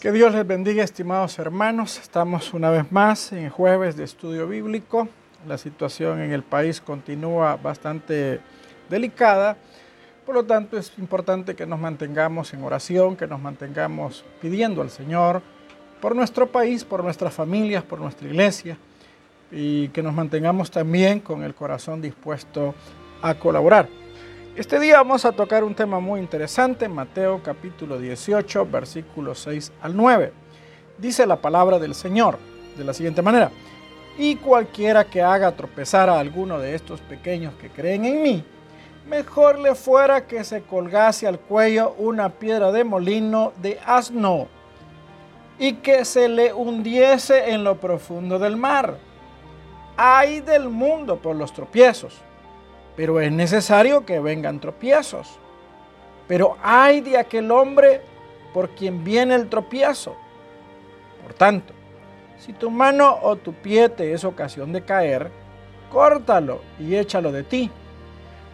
Que Dios les bendiga, estimados hermanos. Estamos una vez más en jueves de estudio bíblico. La situación en el país continúa bastante delicada. Por lo tanto, es importante que nos mantengamos en oración, que nos mantengamos pidiendo al Señor por nuestro país, por nuestras familias, por nuestra iglesia y que nos mantengamos también con el corazón dispuesto a colaborar. Este día vamos a tocar un tema muy interesante, Mateo capítulo 18, versículos 6 al 9. Dice la palabra del Señor de la siguiente manera, y cualquiera que haga tropezar a alguno de estos pequeños que creen en mí, mejor le fuera que se colgase al cuello una piedra de molino de asno y que se le hundiese en lo profundo del mar. Hay del mundo por los tropiezos pero es necesario que vengan tropiezos. Pero hay de aquel hombre por quien viene el tropiezo. Por tanto, si tu mano o tu pie te es ocasión de caer, córtalo y échalo de ti.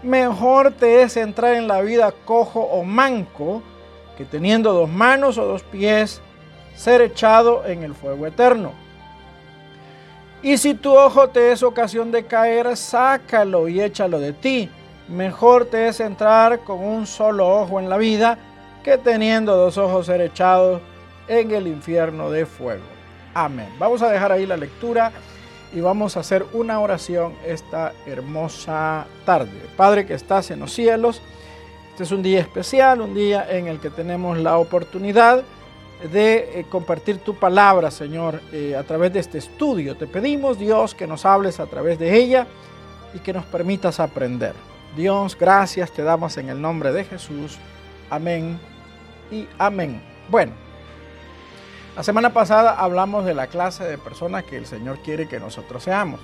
Mejor te es entrar en la vida cojo o manco que teniendo dos manos o dos pies, ser echado en el fuego eterno. Y si tu ojo te es ocasión de caer, sácalo y échalo de ti. Mejor te es entrar con un solo ojo en la vida que teniendo dos ojos ser echados en el infierno de fuego. Amén. Vamos a dejar ahí la lectura y vamos a hacer una oración esta hermosa tarde. Padre que estás en los cielos, este es un día especial, un día en el que tenemos la oportunidad de eh, compartir tu palabra, Señor, eh, a través de este estudio. Te pedimos, Dios, que nos hables a través de ella y que nos permitas aprender. Dios, gracias te damos en el nombre de Jesús. Amén y amén. Bueno, la semana pasada hablamos de la clase de personas que el Señor quiere que nosotros seamos.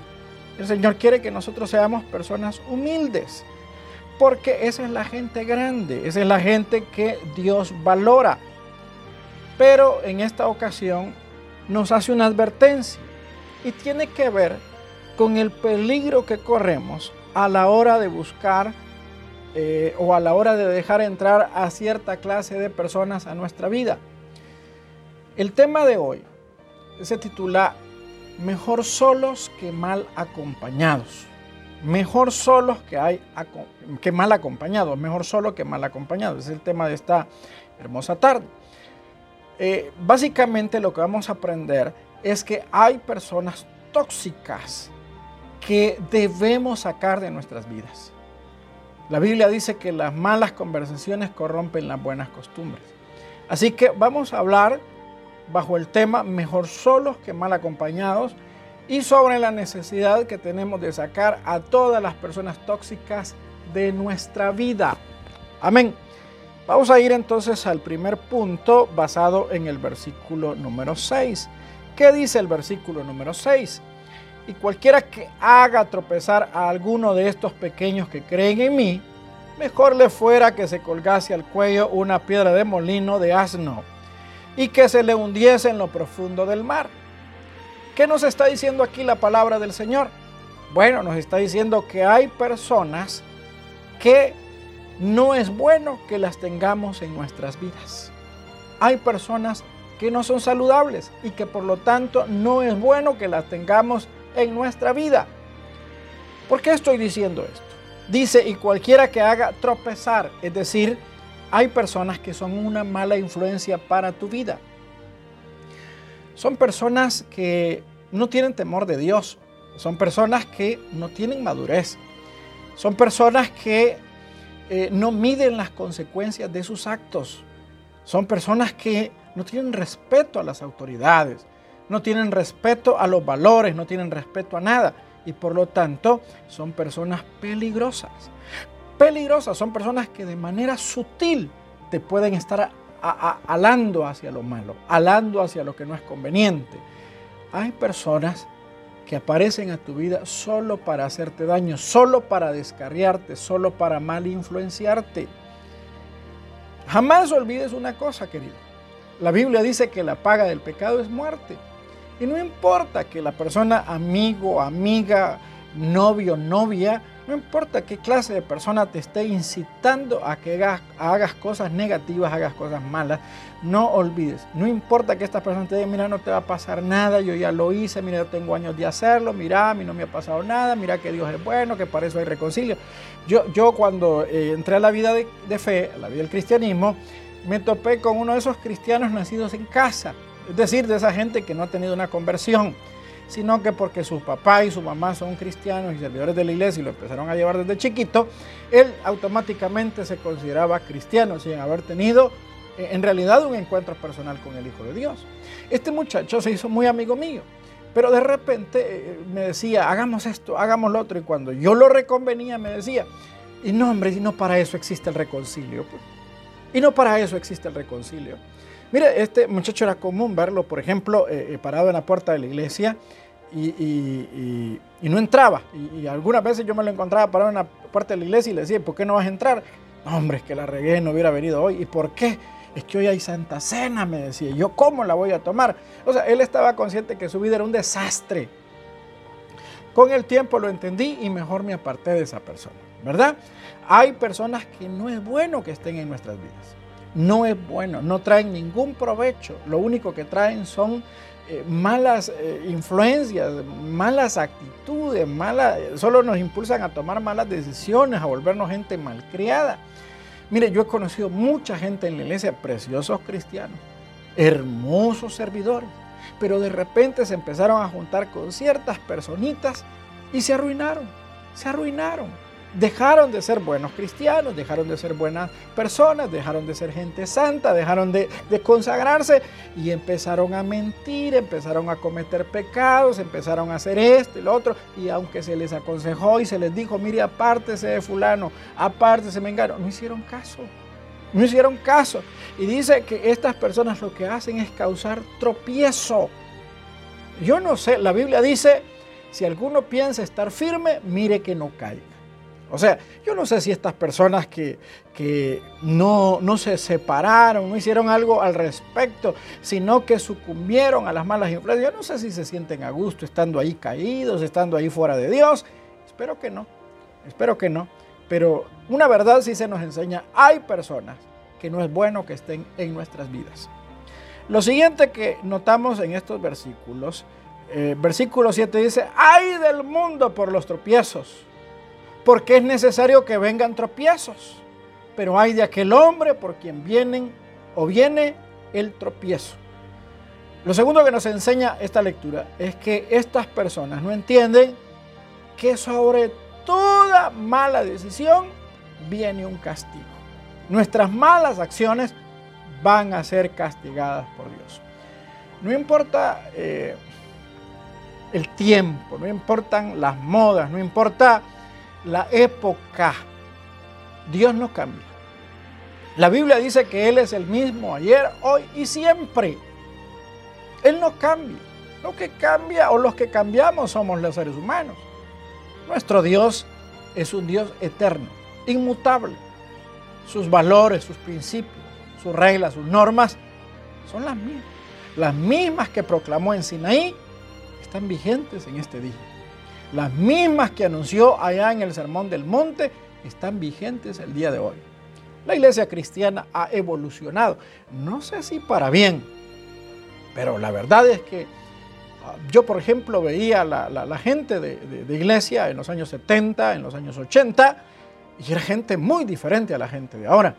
El Señor quiere que nosotros seamos personas humildes, porque esa es la gente grande, esa es la gente que Dios valora. Pero en esta ocasión nos hace una advertencia y tiene que ver con el peligro que corremos a la hora de buscar eh, o a la hora de dejar entrar a cierta clase de personas a nuestra vida. El tema de hoy se titula Mejor solos que mal acompañados. Mejor solos que, hay, que mal acompañados. Mejor solo que mal acompañados. Es el tema de esta hermosa tarde. Eh, básicamente lo que vamos a aprender es que hay personas tóxicas que debemos sacar de nuestras vidas. La Biblia dice que las malas conversaciones corrompen las buenas costumbres. Así que vamos a hablar bajo el tema mejor solos que mal acompañados y sobre la necesidad que tenemos de sacar a todas las personas tóxicas de nuestra vida. Amén. Vamos a ir entonces al primer punto basado en el versículo número 6. ¿Qué dice el versículo número 6? Y cualquiera que haga tropezar a alguno de estos pequeños que creen en mí, mejor le fuera que se colgase al cuello una piedra de molino de asno y que se le hundiese en lo profundo del mar. ¿Qué nos está diciendo aquí la palabra del Señor? Bueno, nos está diciendo que hay personas que no es bueno que las tengamos en nuestras vidas. Hay personas que no son saludables y que por lo tanto no es bueno que las tengamos en nuestra vida. ¿Por qué estoy diciendo esto? Dice, y cualquiera que haga tropezar, es decir, hay personas que son una mala influencia para tu vida. Son personas que no tienen temor de Dios, son personas que no tienen madurez, son personas que eh, no miden las consecuencias de sus actos. Son personas que no tienen respeto a las autoridades, no tienen respeto a los valores, no tienen respeto a nada. Y por lo tanto son personas peligrosas. Peligrosas son personas que de manera sutil te pueden estar alando hacia lo malo, alando hacia lo que no es conveniente. Hay personas que aparecen a tu vida solo para hacerte daño, solo para descarriarte, solo para mal influenciarte. Jamás olvides una cosa, querido. La Biblia dice que la paga del pecado es muerte. Y no importa que la persona, amigo, amiga, novio, novia, No importa qué clase de persona te esté incitando a que hagas, cosas negativas, hagas cosas malas, no olvides. No importa que esta persona te diga, mira, no te va a pasar nada, yo ya lo hice, mira, yo tengo años de hacerlo, mira, a mí no me ha pasado nada, mira que Dios es bueno, que para eso hay reconcilio. Yo, yo cuando eh, entré a la vida de, de fe, a la vida del cristianismo, me topé con uno de esos cristianos nacidos en casa, es decir, de esa gente que no ha tenido una conversión sino que porque su papá y su mamá son cristianos y servidores de la iglesia y lo empezaron a llevar desde chiquito, él automáticamente se consideraba cristiano sin haber tenido eh, en realidad un encuentro personal con el Hijo de Dios. Este muchacho se hizo muy amigo mío, pero de repente eh, me decía, hagamos esto, hagamos lo otro, y cuando yo lo reconvenía me decía, y no hombre, y no para eso existe el reconcilio. Pues. Y no para eso existe el reconcilio. Mire, este muchacho era común verlo, por ejemplo, eh, parado en la puerta de la iglesia y, no entraba. Y, algunas veces yo me lo encontraba parado en la puerta de la iglesia y le decía, ¿por qué no vas a entrar? Hombre, es que la regué, no hubiera venido hoy. ¿Y por qué? Es que hoy hay Santa Cena, me decía. ¿Yo cómo la voy a tomar? O sea, él estaba consciente que su vida era un desastre. Con el tiempo lo entendí y mejor me aparté de esa persona, ¿verdad? Hay personas que no es bueno que estén en nuestras vidas. No es bueno, no traen ningún provecho. Lo único que traen son eh, malas eh, influencias, malas actitudes, malas, solo nos impulsan a tomar malas decisiones, a volvernos gente malcriada. Mire, yo he conocido mucha gente en la iglesia, preciosos cristianos, hermosos servidores, pero de repente se empezaron a juntar con ciertas personitas y se arruinaron, se arruinaron dejaron de ser buenos cristianos, dejaron de ser buenas personas, dejaron de ser gente santa, dejaron de, consagrarse y empezaron a mentir, empezaron a cometer pecados, empezaron a hacer esto y lo otro. Y aunque se les aconsejó y se les dijo, mire, apártese de fulano, apártese, me engano, no hicieron caso. No hicieron caso. Y dice que estas personas lo que hacen es causar tropiezo. Yo no sé, la Biblia dice, si alguno piensa estar firme, mire que no caiga. O sea, yo no sé si estas personas que, no, no, se separaron, no hicieron algo al respecto, sino que sucumbieron a las malas influencias, yo no sé si se sienten a gusto estando ahí caídos, estando ahí fuera de Dios. Espero que no, espero que no. Pero una verdad sí se nos enseña, hay personas que no es bueno que estén en nuestras vidas. Lo siguiente que notamos en estos versículos, eh, versículo 7 dice, ay del mundo por los tropiezos porque es necesario que vengan tropiezos. Pero hay de aquel hombre por quien vienen o viene el tropiezo. Lo segundo que nos enseña esta lectura es que estas personas no entienden que sobre toda mala decisión viene un castigo. Nuestras malas acciones van a ser castigadas por Dios. No importa eh, el tiempo, no importan las modas, no importa la época. Dios no cambia. La Biblia dice que Él es el mismo ayer, hoy y siempre. Él no cambia. Lo que cambia o los que cambiamos somos los seres humanos. Nuestro Dios es un Dios eterno, inmutable. Sus valores, sus principios, sus reglas, sus normas son las mismas. Las mismas que proclamó en Sinaí están vigentes en este día. Las mismas que anunció allá en el Sermón del Monte están vigentes el día de hoy. La iglesia cristiana ha evolucionado, no sé si para bien, pero la verdad es que ah, yo, por ejemplo, veía la, la, gente de, iglesia en los años 70, en los años 80, y era gente muy diferente a la gente de ahora.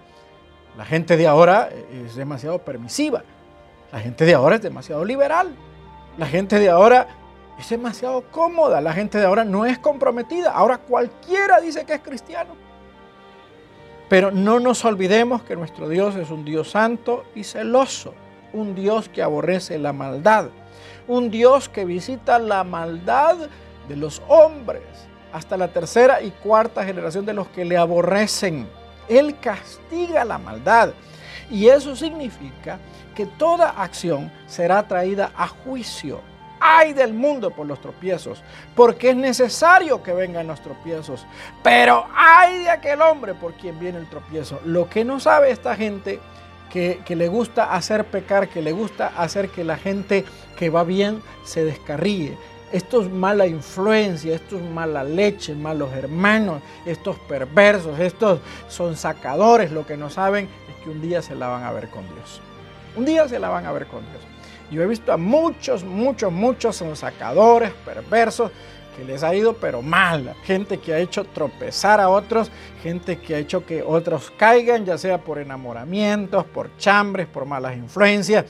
La gente de ahora eh, es demasiado permisiva, la gente de ahora es demasiado liberal, la gente de ahora es demasiado cómoda. La gente de ahora no es comprometida. Ahora cualquiera dice que es cristiano. Pero no nos olvidemos que nuestro Dios es un Dios santo y celoso. Un Dios que aborrece la maldad. Un Dios que visita la maldad de los hombres hasta la tercera y cuarta generación de los que le aborrecen. Él castiga la maldad. Y eso significa que toda acción será traída a juicio ay del mundo por los tropiezos, porque es necesario que vengan los tropiezos, pero ay de aquel hombre por quien viene el tropiezo. Lo que no sabe esta gente que, que, le gusta hacer pecar, que le gusta hacer que la gente que va bien se descarríe, estos mala influencia, estos mala leche, malos hermanos, estos perversos, estos son sacadores, lo que no saben es que un día se la van a ver con Dios. Un día se la van a ver con Dios. Yo he visto a muchos, muchos, muchos son sacadores, perversos, que les ha ido pero mal, gente que ha hecho tropezar a otros, gente que ha hecho que otros caigan, ya sea por enamoramientos, por chambres, por malas influencias.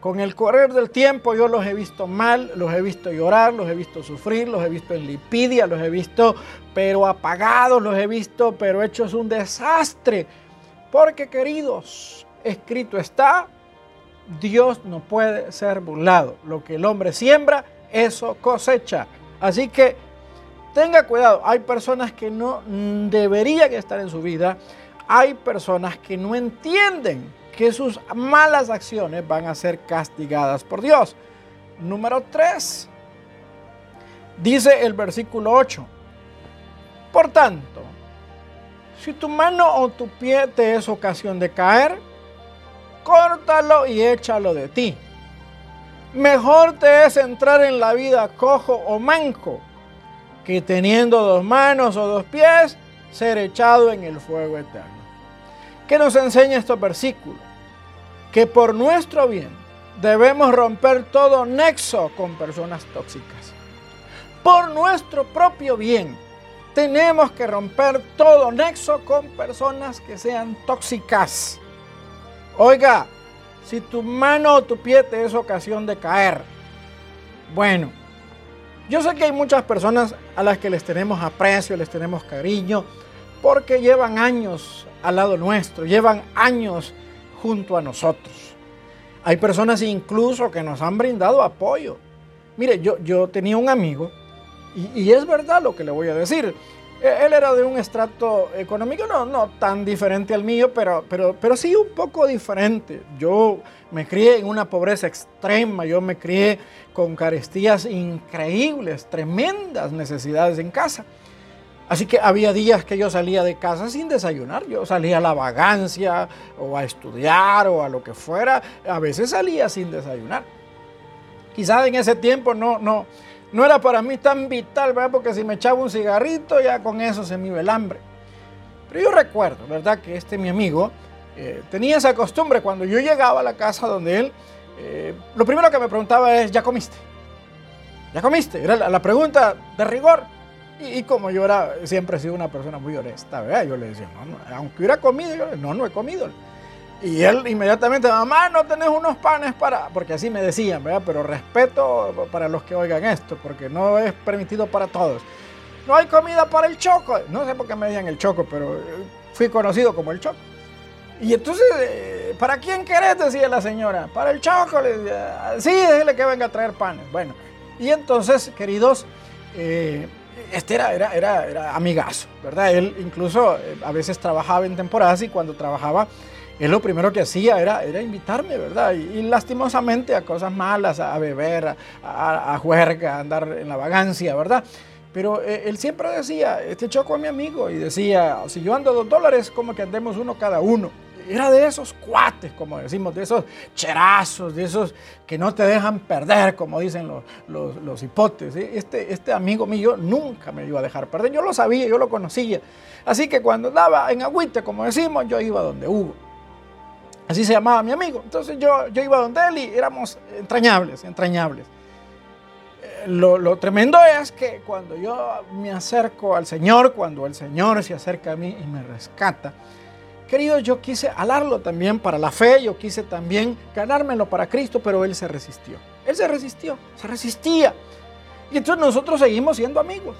Con el correr del tiempo yo los he visto mal, los he visto llorar, los he visto sufrir, los he visto en lipidia, los he visto pero apagados, los he visto pero hechos un desastre. Porque queridos, escrito está, Dios no puede ser burlado. Lo que el hombre siembra, eso cosecha. Así que tenga cuidado, hay personas que no deberían estar en su vida, hay personas que no entienden que sus malas acciones van a ser castigadas por Dios. Número 3. Dice el versículo 8. Por tanto, si tu mano o tu pie te es ocasión de caer, córtalo y échalo de ti. Mejor te es entrar en la vida cojo o manco que teniendo dos manos o dos pies ser echado en el fuego eterno. ¿Qué nos enseña estos versículos? Que por nuestro bien debemos romper todo nexo con personas tóxicas. Por nuestro propio bien tenemos que romper todo nexo con personas que sean tóxicas. Oiga, si tu mano o tu pie te es ocasión de caer, bueno, yo sé que hay muchas personas a las que les tenemos aprecio, les tenemos cariño, porque llevan años al lado nuestro, llevan años junto a nosotros. Hay personas incluso que nos han brindado apoyo. Mire, yo, yo tenía un amigo, y, y es verdad lo que le voy a decir, él era de un estrato económico no, no tan diferente al mío, pero, pero, pero sí un poco diferente. Yo me crié en una pobreza extrema, yo me crié con carestías increíbles, tremendas necesidades en casa. Así que había días que yo salía de casa sin desayunar, yo salía a la vagancia o a estudiar o a lo que fuera, a veces salía sin desayunar. Quizás en ese tiempo no, no, no era para mí tan vital, ¿verdad? Porque si me echaba un cigarrito ya con eso se me iba el hambre. Pero yo recuerdo, ¿verdad? Que este mi amigo eh, tenía esa costumbre cuando yo llegaba a la casa donde él, eh, lo primero que me preguntaba es, ¿ya comiste? ¿Ya comiste? Era la pregunta de rigor. Y, como yo era, siempre he sido una persona muy honesta, ¿verdad? Yo le decía, no, aunque hubiera comido, yo no, no he comido. Y él inmediatamente, mamá, no tenés unos panes para, porque así me decían, ¿verdad? Pero respeto para los que oigan esto, porque no es permitido para todos. No hay comida para el choco. No sé por qué me decían el choco, pero fui conocido como el choco. Y entonces, eh, ¿para quién querés? Decía la señora. Para el choco. Le decía, sí, dile que venga a traer panes. Bueno, y entonces, queridos, eh, este era, era, era, era, amigazo, ¿verdad? Él incluso eh, a veces trabajaba en temporadas y cuando trabajaba, él lo primero que hacía era, era invitarme, ¿verdad? Y, lastimosamente a cosas malas, a, beber, a, a, juerga, a andar en la vagancia, ¿verdad? Pero eh, él siempre decía, este choco es mi amigo, y decía, si yo ando dos dólares, como que andemos uno cada uno era de esos cuates, como decimos, de esos cherazos, de esos que no te dejan perder, como dicen los, los, hipotes. Este, este amigo mío nunca me iba a dejar perder. Yo lo sabía, yo lo conocía. Así que cuando andaba en agüite, como decimos, yo iba donde Hugo. Así se llamaba mi amigo. Entonces yo, yo iba donde él y éramos entrañables, entrañables. Eh, lo, lo, tremendo es que cuando yo me acerco al Señor, cuando el Señor se acerca a mí y me rescata, Querido, yo quise alarlo también para la fe, yo quise también ganármelo para Cristo, pero él se resistió. Él se resistió, se resistía. Y entonces nosotros seguimos siendo amigos.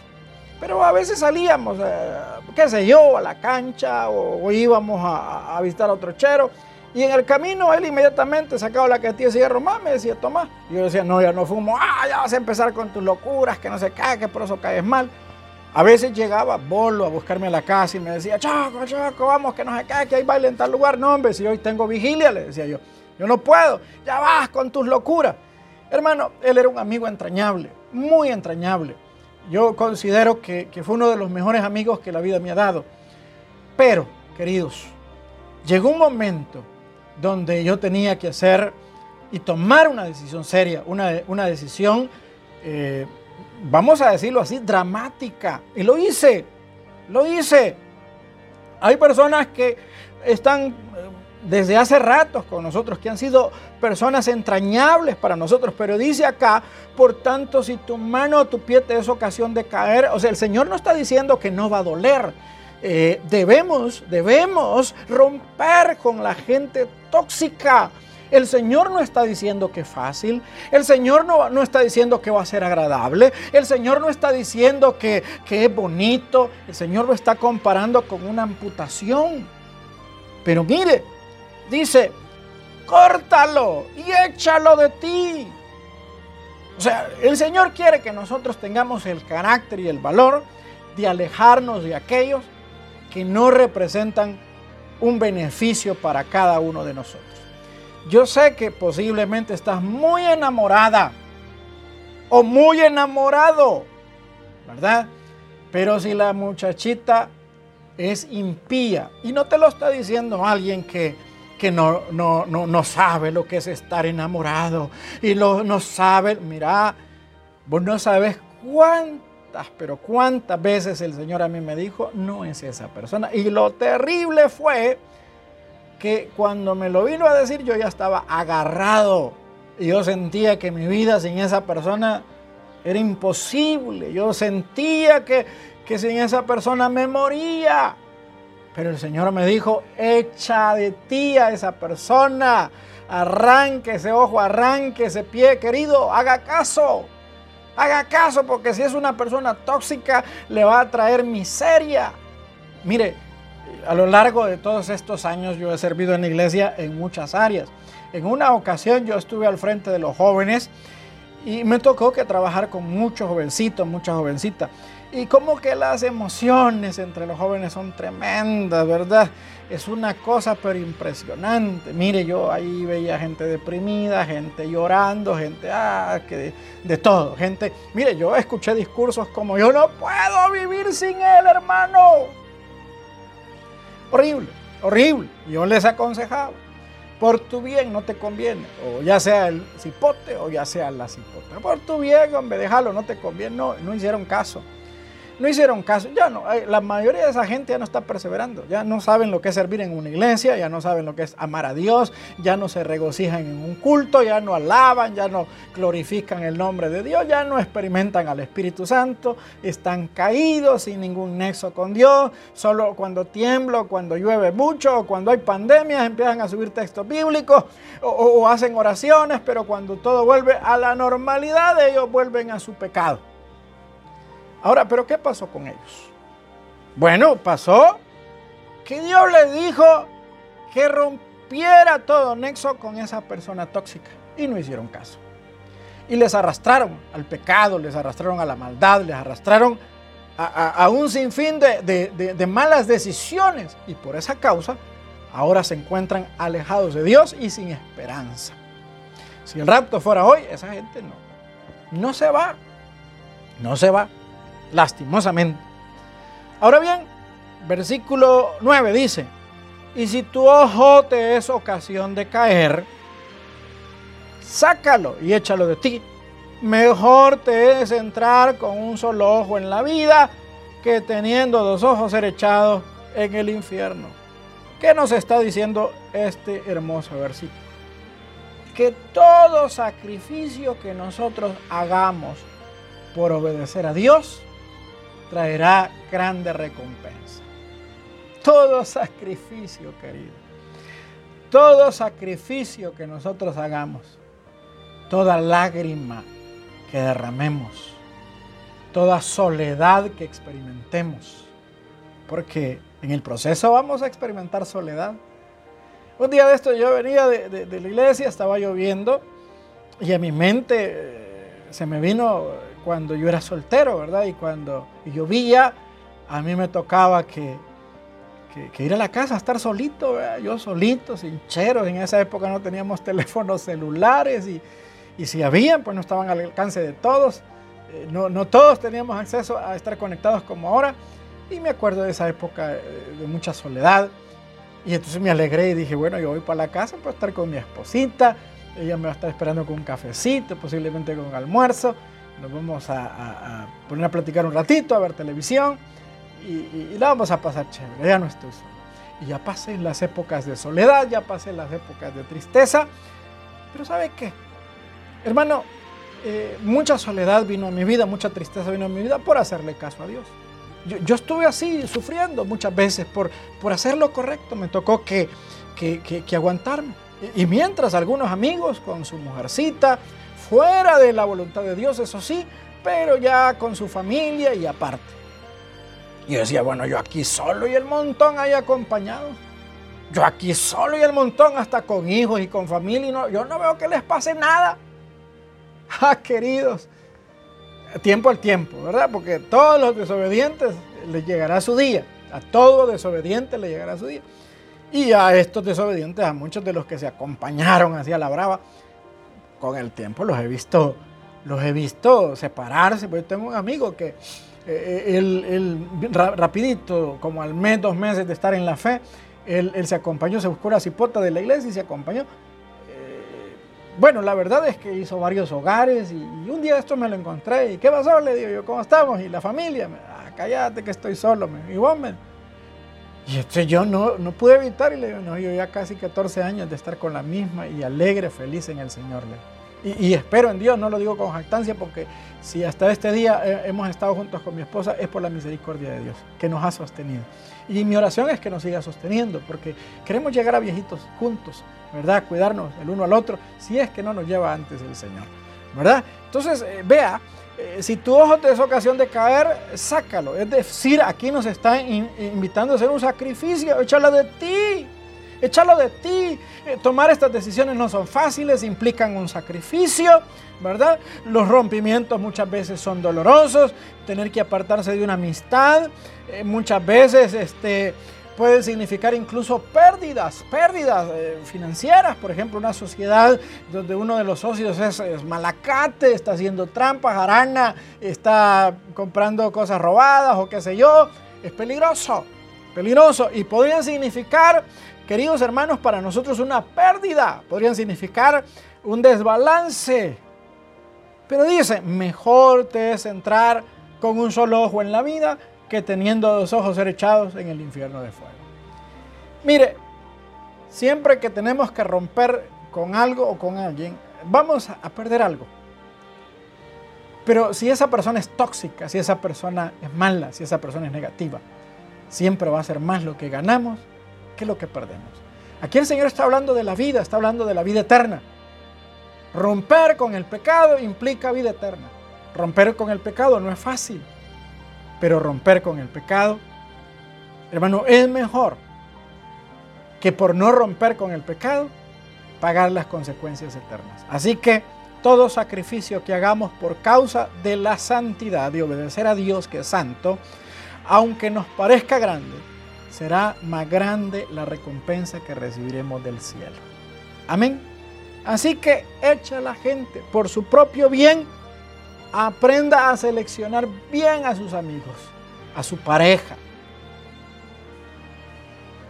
Pero a veces salíamos, eh, qué sé yo, a la cancha o, íbamos a, visitar a otro chero. Y en el camino él inmediatamente sacaba la cajetilla de cigarro, más me decía, toma. Y yo decía, no, ya no fumo, ah, ya vas a empezar con tus locuras, que no se cae, que por eso caes mal. A veces llegaba Bolo a buscarme a la casa y me decía, Choco, Choco, vamos, que no se cae, que hay baile en tal lugar. No, hombre, si hoy tengo vigilia, le decía yo. Yo no puedo, ya vas con tus locuras. Hermano, él era un amigo entrañable, muy entrañable. Yo considero que, que fue uno de los mejores amigos que la vida me ha dado. Pero, queridos, llegó un momento donde yo tenía que hacer y tomar una decisión seria, una, una decisión eh, vamos a decirlo así, dramática. Y lo hice, lo hice. Hay personas que están eh, desde hace ratos con nosotros, que han sido personas entrañables para nosotros, pero dice acá, por tanto, si tu mano o tu pie te es ocasión de caer, o sea, el Señor no está diciendo que no va a doler. Eh, debemos, debemos romper con la gente tóxica. El Señor no está diciendo que es fácil. El Señor no, no, está diciendo que va a ser agradable. El Señor no está diciendo que, que es bonito. El Señor lo está comparando con una amputación. Pero mire, dice, córtalo y échalo de ti. O sea, el Señor quiere que nosotros tengamos el carácter y el valor de alejarnos de aquellos que no representan un beneficio para cada uno de nosotros. Yo sé que posiblemente estás muy enamorada o muy enamorado, ¿verdad? Pero si la muchachita es impía, y no te lo está diciendo alguien que, que no, no, no, sabe lo que es estar enamorado y lo, no sabe, mira, vos no sabes pero cuántas veces el Señor a mí me dijo, no es esa persona. Y lo terrible fue que cuando me lo vino a decir yo ya estaba agarrado y yo sentía que mi vida sin esa persona era imposible. Yo sentía que, que sin esa persona me moría. Pero el Señor me dijo, echa de ti a esa persona, arranque ese ojo, arranque ese pie, querido, haga caso. Haga caso porque si es una persona tóxica le va a traer miseria. Mire, a lo largo de todos estos años yo he servido en la iglesia en muchas áreas. En una ocasión yo estuve al frente de los jóvenes y me tocó que trabajar con muchos jovencitos, muchas jovencitas. Y como que las emociones entre los jóvenes son tremendas, ¿verdad? Es una cosa pero impresionante. Mire, yo ahí veía gente deprimida, gente llorando, gente, ah, que de, de todo. Gente, mire, yo escuché discursos como yo no puedo vivir sin él, hermano. Horrible, horrible. Yo les aconsejaba, por tu bien no te conviene, o ya sea el cipote o ya sea la cipota. Por tu bien, hombre, déjalo, no te conviene. No, no hicieron caso no hicieron caso. Ya no, la mayoría de esa gente ya no está perseverando, ya no saben lo que es servir en una iglesia, ya no saben lo que es amar a Dios, ya no se regocijan en un culto, ya no alaban, ya no glorifican el nombre de Dios, ya no experimentan al Espíritu Santo, están caídos sin ningún nexo con Dios, solo cuando tiembla, cuando llueve mucho, o cuando hay pandemias empiezan a subir textos bíblicos o, o hacen oraciones, pero cuando todo vuelve a la normalidad ellos vuelven a su pecado. Ahora, ¿pero qué pasó con ellos? Bueno, pasó que Dios les dijo que rompiera todo nexo con esa persona tóxica y no hicieron caso. Y les arrastraron al pecado, les arrastraron a la maldad, les arrastraron a, un sinfín de, de malas decisiones y por esa causa ahora se encuentran alejados de Dios y sin esperanza. Si el rapto fuera hoy, esa gente no, no se va, no se va lastimosamente. Ahora bien, versículo 9 dice, y si tu ojo te es ocasión de caer, sácalo y échalo de ti. Mejor te es entrar con un solo ojo en la vida que teniendo dos ojos ser echados en el infierno. ¿Qué nos está diciendo este hermoso versículo? Que todo sacrificio que nosotros hagamos por obedecer a Dios traerá grande recompensa. Todo sacrificio, querido, todo sacrificio que nosotros hagamos, toda lágrima que derramemos, toda soledad que experimentemos, porque en el proceso vamos a experimentar soledad. Un día de esto yo venía de, la iglesia, estaba lloviendo y a mi mente eh, se me vino cuando yo era soltero, ¿verdad? Y cuando llovía, a mí me tocaba que, que, ir a la casa estar solito, ¿verdad? yo solito, sin cheros. En esa época no teníamos teléfonos celulares y, y si habían, pues no estaban al alcance de todos. Eh, no, no, todos teníamos acceso a estar conectados como ahora. Y me acuerdo de esa época eh, de mucha soledad. Y entonces me alegré y dije, bueno, yo voy para la casa para estar con mi esposita. Ella me va a estar esperando con un cafecito, posiblemente con almuerzo nos vamos a, poner a platicar un ratito, a ver televisión y, y, la vamos a pasar chévere, ya no estoy solo. Y ya pasé las épocas de soledad, ya pasé las épocas de tristeza, pero ¿sabe qué? Hermano, eh, mucha soledad vino a mi vida, mucha tristeza vino a mi vida por hacerle caso a Dios. Yo, estuve así, sufriendo muchas veces por, por hacer lo correcto, me tocó que, que, que aguantarme. Y mientras algunos amigos con su mujercita, fuera de la voluntad de Dios, eso sí, pero ya con su familia y aparte. Y decía, bueno, yo aquí solo y el montón ahí acompañado. Yo aquí solo y el montón, hasta con hijos y con familia, y no, yo no veo que les pase nada. Ah, queridos, tiempo al tiempo, ¿verdad? Porque todos los desobedientes les llegará su día. A todo desobediente le llegará su día. Y a estos desobedientes, a muchos de los que se acompañaron hacia la brava, con el tiempo los he visto, los he visto separarse. Yo tengo un amigo que eh, él, rapidito, como al mes, dos meses de estar en la fe, él, se acompañó, se buscó la cipota de la iglesia y se acompañó. Eh, bueno, la verdad es que hizo varios hogares y, un día esto me lo encontré y ¿qué pasó? Le digo yo, ¿cómo estamos? Y la familia, ah, cállate que estoy solo, me, y vos, y este, yo no, no pude evitar y le digo, no, yo ya casi 14 años de estar con la misma y alegre, feliz en el Señor. Y, y espero en Dios, no lo digo con jactancia, porque si hasta este día eh, hemos estado juntos con mi esposa es por la misericordia de Dios, que nos ha sostenido. Y mi oración es que nos siga sosteniendo, porque queremos llegar a viejitos juntos, ¿verdad? Cuidarnos el uno al otro, si es que no nos lleva antes el Señor, ¿verdad? Entonces, eh, vea, eh, si tu ojo te es ocasión de caer, sácalo. Es decir, aquí nos está invitando a hacer un sacrificio, échalo de ti. Échalo de ti. Eh, tomar estas decisiones no son fáciles, implican un sacrificio, ¿verdad? Los rompimientos muchas veces son dolorosos, tener que apartarse de una amistad, eh, muchas veces este, puede significar incluso pérdidas, pérdidas eh, financieras, por ejemplo, una sociedad donde uno de los socios es, malacate, está haciendo trampas, arana, está comprando cosas robadas o qué sé yo, es peligroso, peligroso. Y podría significar, queridos hermanos, para nosotros una pérdida, podrían significar un desbalance. Pero dice, mejor te es entrar con un solo ojo en la vida que teniendo dos ojos ser echados en el infierno de fuego. Mire, siempre que tenemos que romper con algo o con alguien, vamos a perder algo. Pero si esa persona es tóxica, si esa persona es mala, si esa persona es negativa, siempre va a ser más lo que ganamos que lo que perdemos. Aquí el Señor está hablando de la vida, está hablando de la vida eterna. Romper con el pecado implica vida eterna. Romper con el pecado no es fácil. Pero romper con el pecado, hermano, es mejor que por no romper con el pecado, pagar las consecuencias eternas. Así que todo sacrificio que hagamos por causa de la santidad, de obedecer a Dios que es santo, aunque nos parezca grande, será más grande la recompensa que recibiremos del cielo. Amén. Así que echa la gente por su propio bien aprenda a seleccionar bien a sus amigos, a su pareja.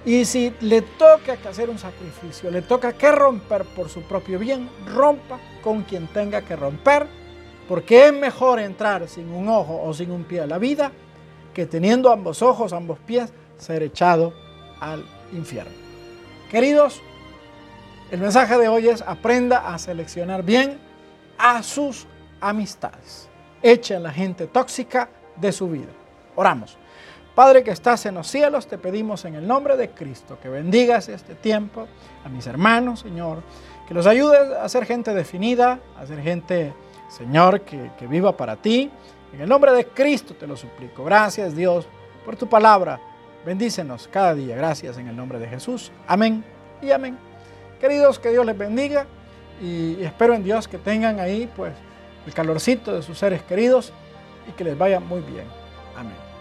Y si le toca que hacer un sacrificio, le toca que romper por su propio bien, rompa con quien tenga que romper, porque es mejor entrar sin un ojo o sin un pie a la vida que teniendo ambos ojos, ambos pies, ser echado al infierno. Queridos, el mensaje de hoy es aprenda a seleccionar bien a sus amistades. Echen la gente tóxica de su vida. Oramos. Padre que estás en los cielos, te pedimos en el nombre de Cristo que bendigas este tiempo a mis hermanos, Señor, que los ayudes a ser gente definida, a ser gente, Señor, que, que viva para ti. En el nombre de Cristo te lo suplico. Gracias Dios por tu palabra. Bendícenos cada día. Gracias en el nombre de Jesús. Amén y amén. Queridos, que Dios les bendiga y espero en Dios que tengan ahí pues el calorcito de sus seres queridos y que les vaya muy bien. Amén.